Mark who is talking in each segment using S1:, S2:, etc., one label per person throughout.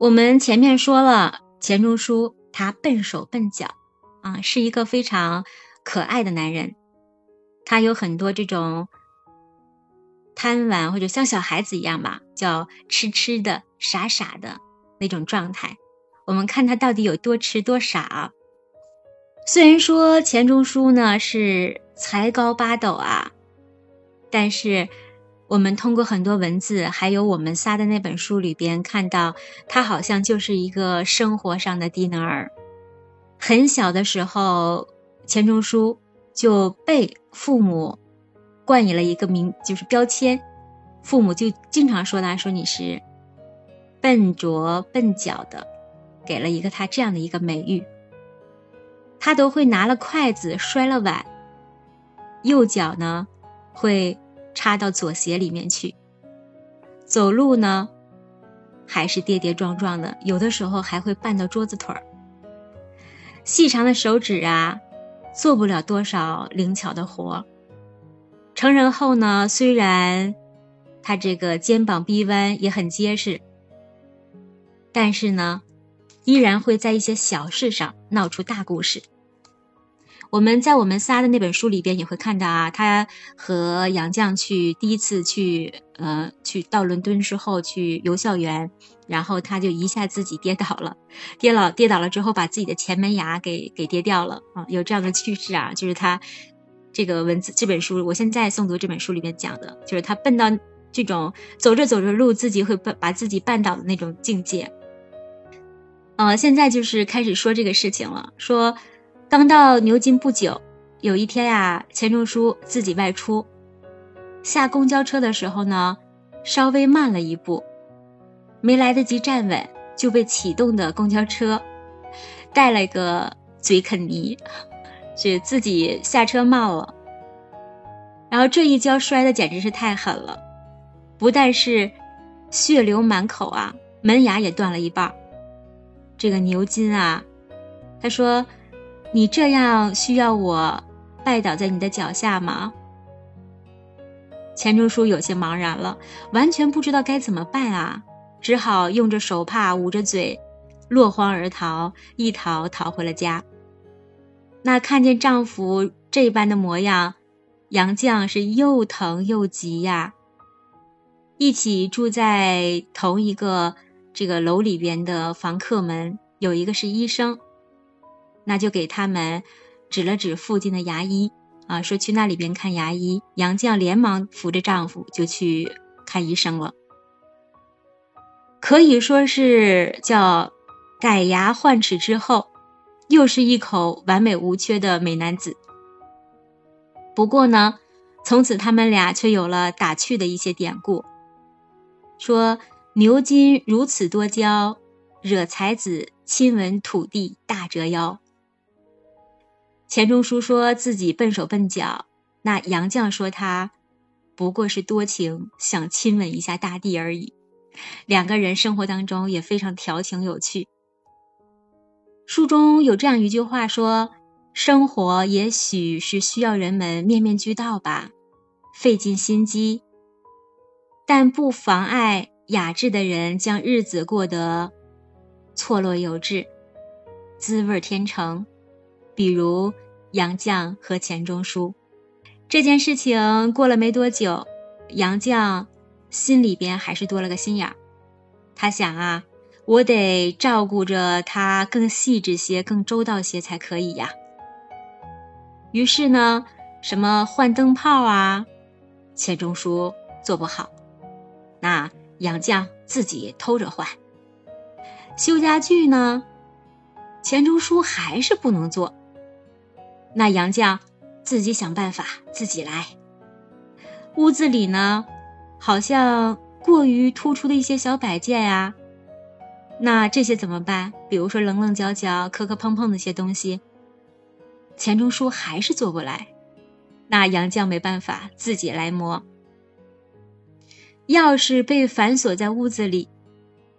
S1: 我们前面说了，钱钟书他笨手笨脚啊，是一个非常可爱的男人。他有很多这种贪玩或者像小孩子一样吧，叫痴痴的、傻傻的那种状态。我们看他到底有多痴多傻。虽然说钱钟书呢是才高八斗啊，但是我们通过很多文字，还有我们仨的那本书里边看到，他好像就是一个生活上的低能儿。很小的时候，钱钟书就被父母冠以了一个名，就是标签，父母就经常说他，说你是笨拙笨脚的，给了一个他这样的一个美誉。他都会拿了筷子摔了碗，右脚呢会插到左鞋里面去，走路呢还是跌跌撞撞的，有的时候还会绊到桌子腿儿。细长的手指啊，做不了多少灵巧的活。成人后呢，虽然他这个肩膀臂弯也很结实，但是呢。依然会在一些小事上闹出大故事。我们在我们仨的那本书里边也会看到啊，他和杨绛去第一次去，呃，去到伦敦之后去游校园，然后他就一下自己跌倒了，跌倒跌倒了之后把自己的前门牙给给跌掉了啊，有这样的趣事啊，就是他这个文字这本书，我现在诵读这本书里面讲的，就是他笨到这种走着走着路自己会把把自己绊倒的那种境界。呃，现在就是开始说这个事情了。说刚到牛津不久，有一天呀，钱钟书自己外出，下公交车的时候呢，稍微慢了一步，没来得及站稳，就被启动的公交车带了个嘴啃泥，是自己下车冒了。然后这一跤摔的简直是太狠了，不但是血流满口啊，门牙也断了一半。这个牛津啊，他说：“你这样需要我拜倒在你的脚下吗？”钱钟书有些茫然了，完全不知道该怎么办啊，只好用着手帕捂着嘴，落荒而逃，一逃逃回了家。那看见丈夫这般的模样，杨绛是又疼又急呀。一起住在同一个。这个楼里边的房客们有一个是医生，那就给他们指了指附近的牙医啊，说去那里边看牙医。杨绛连忙扶着丈夫就去看医生了，可以说是叫改牙换齿之后，又是一口完美无缺的美男子。不过呢，从此他们俩却有了打趣的一些典故，说。牛津如此多娇，惹才子亲吻土地大折腰。钱钟书说自己笨手笨脚，那杨绛说他不过是多情，想亲吻一下大地而已。两个人生活当中也非常调情有趣。书中有这样一句话说：“生活也许是需要人们面面俱到吧，费尽心机，但不妨碍。”雅致的人将日子过得错落有致，滋味天成。比如杨绛和钱钟书这件事情过了没多久，杨绛心里边还是多了个心眼儿。他想啊，我得照顾着他更细致些、更周到些才可以呀。于是呢，什么换灯泡啊，钱钟书做不好，那。杨绛自己偷着换，修家具呢，钱钟书还是不能做。那杨绛自己想办法，自己来。屋子里呢，好像过于突出的一些小摆件呀，那这些怎么办？比如说棱棱角角、磕磕碰碰的些东西，钱钟书还是做不来。那杨绛没办法，自己来磨。钥匙被反锁在屋子里，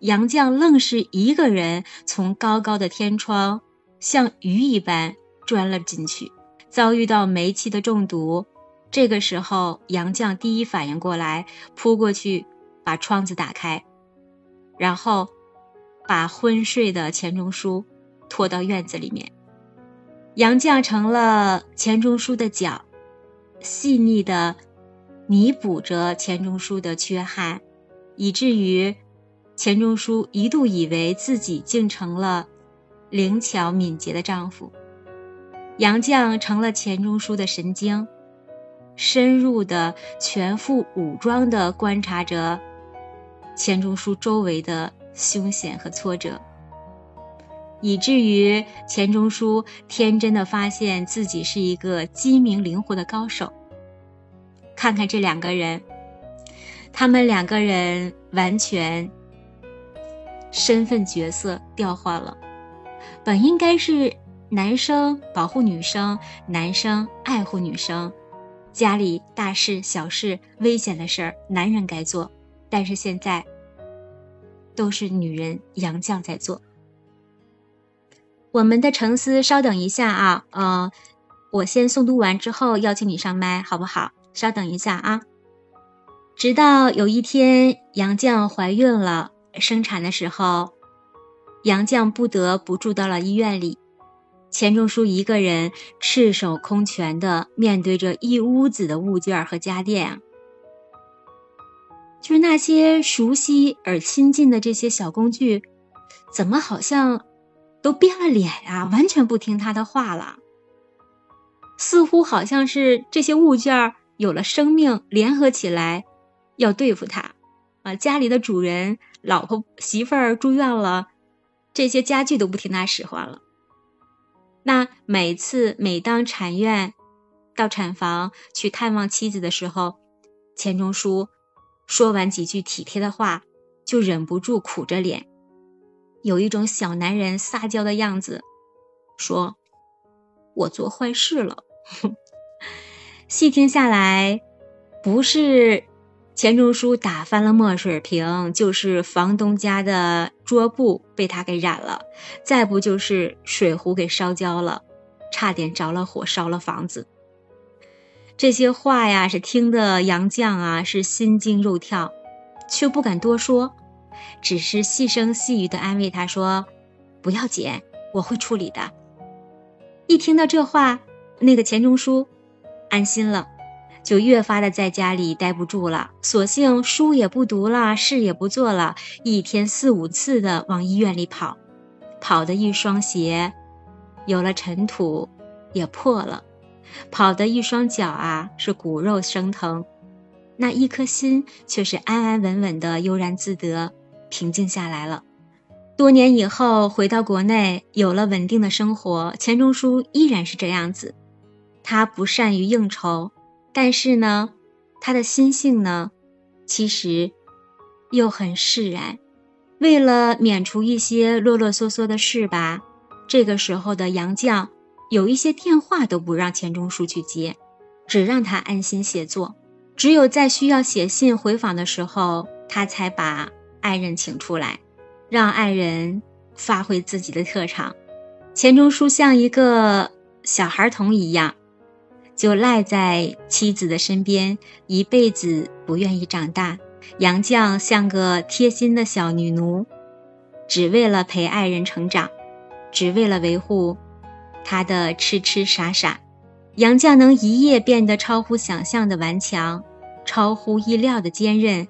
S1: 杨绛愣是一个人从高高的天窗像鱼一般钻了进去，遭遇到煤气的中毒。这个时候，杨绛第一反应过来，扑过去把窗子打开，然后把昏睡的钱钟书拖到院子里面。杨绛成了钱钟书的脚，细腻的弥补着钱钟书的缺憾，以至于钱钟书一度以为自己竟成了灵巧敏捷的丈夫。杨绛成了钱钟书的神经，深入的、全副武装的观察着钱钟书周围的凶险和挫折。以至于钱钟书天真的发现自己是一个机灵灵活的高手。看看这两个人，他们两个人完全身份角色调换了，本应该是男生保护女生，男生爱护女生，家里大事小事危险的事儿男人该做，但是现在都是女人杨绛在做。我们的沉思，稍等一下啊，呃，我先诵读完之后邀请你上麦，好不好？稍等一下啊。直到有一天，杨绛怀孕了，生产的时候，杨绛不得不住到了医院里。钱钟书一个人赤手空拳的面对着一屋子的物件和家电，就是那些熟悉而亲近的这些小工具，怎么好像？都变了脸呀，完全不听他的话了。似乎好像是这些物件有了生命，联合起来要对付他。啊，家里的主人、老婆、媳妇儿住院了，这些家具都不听他使唤了。那每次每当产院到产房去探望妻子的时候，钱钟书说完几句体贴的话，就忍不住苦着脸。有一种小男人撒娇的样子，说：“我做坏事了。”细听下来，不是钱钟书打翻了墨水瓶，就是房东家的桌布被他给染了，再不就是水壶给烧焦了，差点着了火烧了房子。这些话呀，是听得杨绛啊是心惊肉跳，却不敢多说。只是细声细语的安慰他说：“不要紧，我会处理的。”一听到这话，那个钱钟书安心了，就越发的在家里待不住了，索性书也不读了，事也不做了，一天四五次的往医院里跑，跑的一双鞋有了尘土，也破了，跑的一双脚啊是骨肉生疼，那一颗心却是安安稳稳的悠然自得。平静下来了。多年以后回到国内，有了稳定的生活，钱钟书依然是这样子。他不善于应酬，但是呢，他的心性呢，其实又很释然。为了免除一些啰啰嗦嗦的事吧，这个时候的杨绛有一些电话都不让钱钟书去接，只让他安心写作。只有在需要写信回访的时候，他才把。爱人请出来，让爱人发挥自己的特长。钱钟书像一个小孩童一样，就赖在妻子的身边，一辈子不愿意长大。杨绛像个贴心的小女奴，只为了陪爱人成长，只为了维护他的痴痴傻傻。杨绛能一夜变得超乎想象的顽强，超乎意料的坚韧。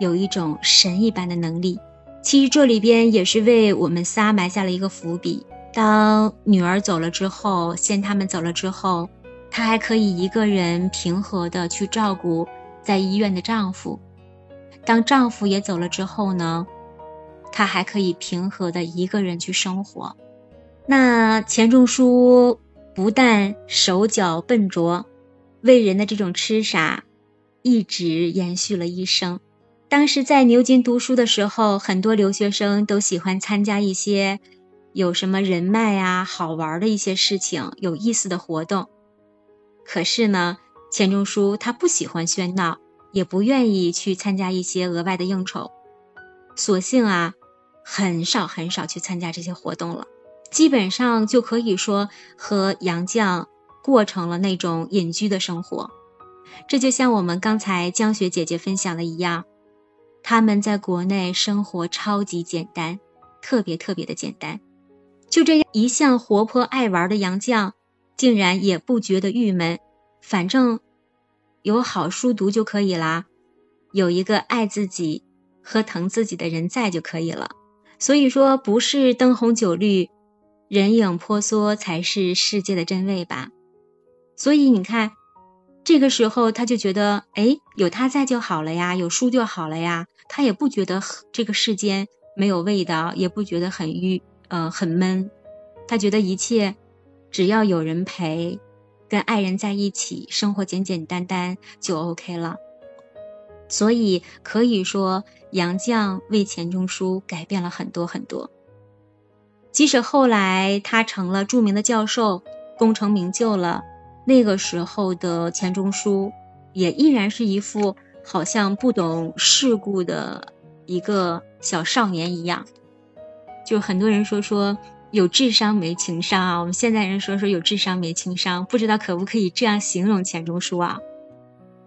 S1: 有一种神一般的能力，其实这里边也是为我们仨埋下了一个伏笔。当女儿走了之后，先他们走了之后，她还可以一个人平和的去照顾在医院的丈夫。当丈夫也走了之后呢，她还可以平和的一个人去生活。那钱钟书不但手脚笨拙，为人的这种痴傻，一直延续了一生。当时在牛津读书的时候，很多留学生都喜欢参加一些有什么人脉啊、好玩的一些事情、有意思的活动。可是呢，钱钟书他不喜欢喧闹，也不愿意去参加一些额外的应酬，索性啊，很少很少去参加这些活动了。基本上就可以说和杨绛过成了那种隐居的生活。这就像我们刚才江雪姐姐分享的一样。他们在国内生活超级简单，特别特别的简单。就这样，一向活泼爱玩的杨绛，竟然也不觉得郁闷，反正有好书读就可以啦，有一个爱自己和疼自己的人在就可以了。所以说，不是灯红酒绿、人影婆娑才是世界的真味吧？所以你看，这个时候他就觉得，哎，有他在就好了呀，有书就好了呀，他也不觉得这个世间没有味道，也不觉得很郁。呃，很闷，他觉得一切只要有人陪，跟爱人在一起，生活简简单单就 OK 了。所以可以说，杨绛为钱钟书改变了很多很多。即使后来他成了著名的教授，功成名就了，那个时候的钱钟书也依然是一副好像不懂世故的一个小少年一样。就很多人说说有智商没情商啊，我们现在人说说有智商没情商，不知道可不可以这样形容钱钟书啊？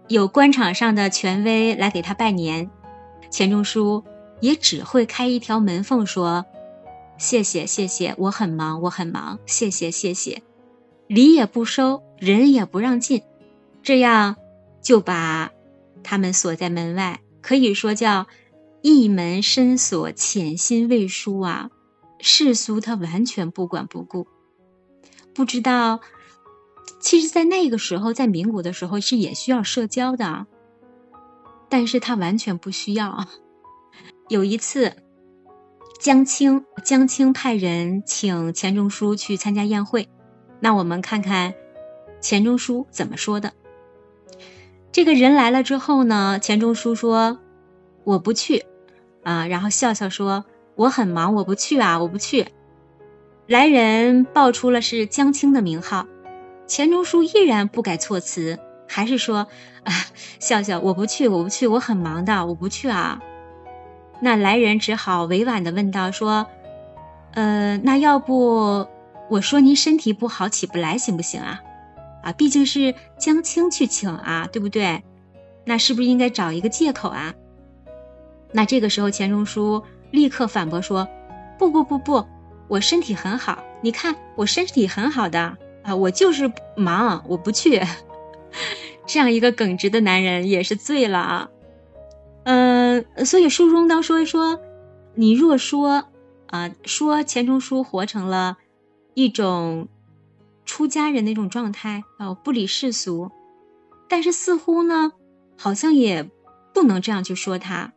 S1: 有官场上的权威来给他拜年，钱钟书也只会开一条门缝说：“谢谢谢谢，我很忙我很忙，谢谢谢谢。”礼也不收，人也不让进，这样就把他们锁在门外，可以说叫。一门深锁，潜心为书啊！世俗他完全不管不顾。不知道，其实，在那个时候，在民国的时候是也需要社交的，但是他完全不需要。有一次，江青江青派人请钱钟书去参加宴会，那我们看看钱钟书怎么说的。这个人来了之后呢，钱钟书说：“我不去。”啊，然后笑笑说：“我很忙，我不去啊，我不去。”来人报出了是江青的名号，钱钟书依然不改措辞，还是说：“啊，笑笑，我不去，我不去，我很忙的，我不去啊。”那来人只好委婉的问道：“说，呃，那要不我说您身体不好起不来行不行啊？啊，毕竟是江青去请啊，对不对？那是不是应该找一个借口啊？”那这个时候，钱钟书立刻反驳说：“不不不不，我身体很好，你看我身体很好的啊，我就是忙，我不去。”这样一个耿直的男人也是醉了啊。嗯，所以书中当说一说，你若说啊，说钱钟书活成了一种出家人的一种状态啊，不理世俗，但是似乎呢，好像也不能这样去说他。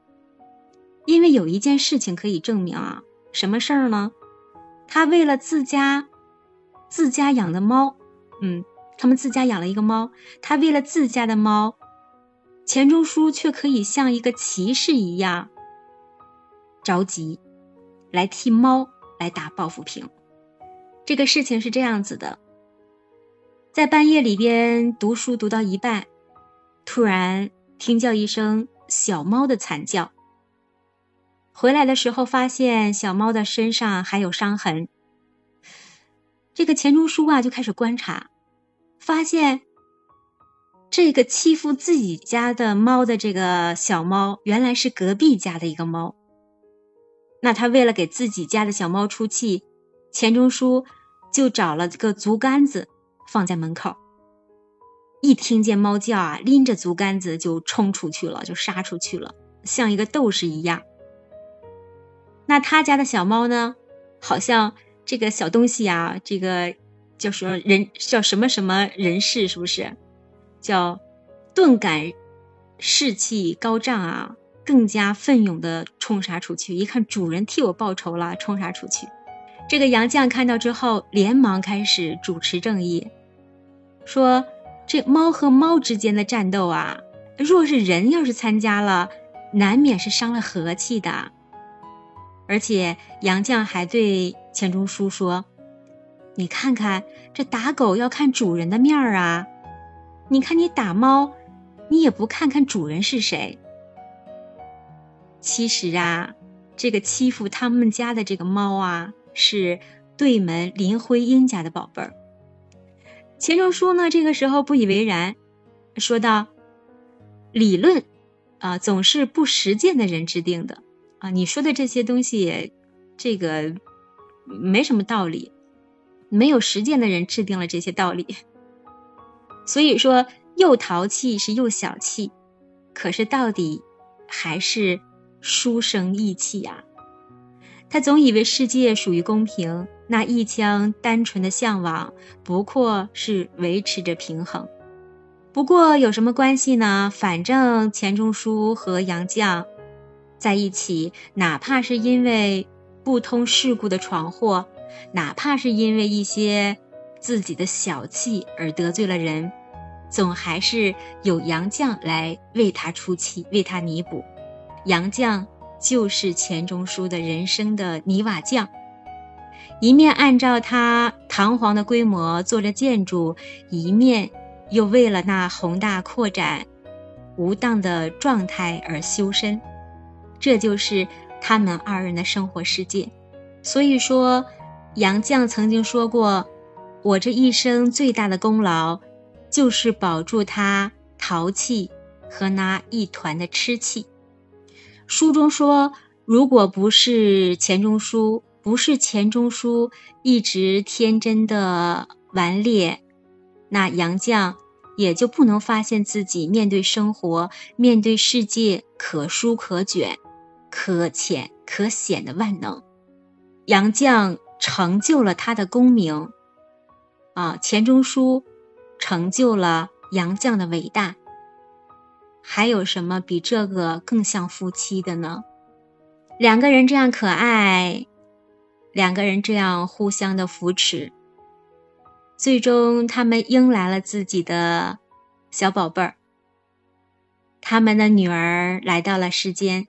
S1: 因为有一件事情可以证明啊，什么事儿呢？他为了自家自家养的猫，嗯，他们自家养了一个猫，他为了自家的猫，钱钟书却可以像一个骑士一样着急，来替猫来打抱不平。这个事情是这样子的，在半夜里边读书读到一半，突然听叫一声小猫的惨叫。回来的时候，发现小猫的身上还有伤痕。这个钱钟书啊，就开始观察，发现这个欺负自己家的猫的这个小猫，原来是隔壁家的一个猫。那他为了给自己家的小猫出气，钱钟书就找了个竹竿子放在门口。一听见猫叫啊，拎着竹竿子就冲出去了，就杀出去了，像一个斗士一样。那他家的小猫呢？好像这个小东西啊，这个叫什么人？叫什么什么人士？是不是？叫顿感士气高涨啊，更加奋勇的冲杀出去。一看主人替我报仇了，冲杀出去。这个杨绛看到之后，连忙开始主持正义，说这猫和猫之间的战斗啊，若是人要是参加了，难免是伤了和气的。而且杨绛还对钱钟书说：“你看看这打狗要看主人的面儿啊，你看你打猫，你也不看看主人是谁。其实啊，这个欺负他们家的这个猫啊，是对门林徽因家的宝贝儿。”钱钟书呢，这个时候不以为然，说道：“理论啊，总是不实践的人制定的。”啊，你说的这些东西，这个没什么道理，没有实践的人制定了这些道理。所以说，又淘气是又小气，可是到底还是书生意气呀。他总以为世界属于公平，那一腔单纯的向往，不过是维持着平衡。不过有什么关系呢？反正钱钟书和杨绛在一起，哪怕是因为不通世故的闯祸，哪怕是因为一些自己的小气而得罪了人，总还是有杨绛来为他出气，为他弥补。杨绛。就是钱钟书的人生的泥瓦匠，一面按照他堂皇的规模做着建筑，一面又为了那宏大扩展、无当的状态而修身。这就是他们二人的生活世界。所以说，杨绛曾经说过：“我这一生最大的功劳，就是保住他淘气和那一团的痴气。”书中说，如果不是钱钟书，不是钱钟书一直天真的顽劣，那杨绛也就不能发现自己面对生活、面对世界可疏可卷、可浅可显的万能。杨绛成就了他的功名，啊，钱钟书成就了杨绛的伟大。还有什么比这个更像夫妻的呢？两个人这样可爱，两个人这样互相的扶持，最终他们迎来了自己的小宝贝儿。他们的女儿来到了世间，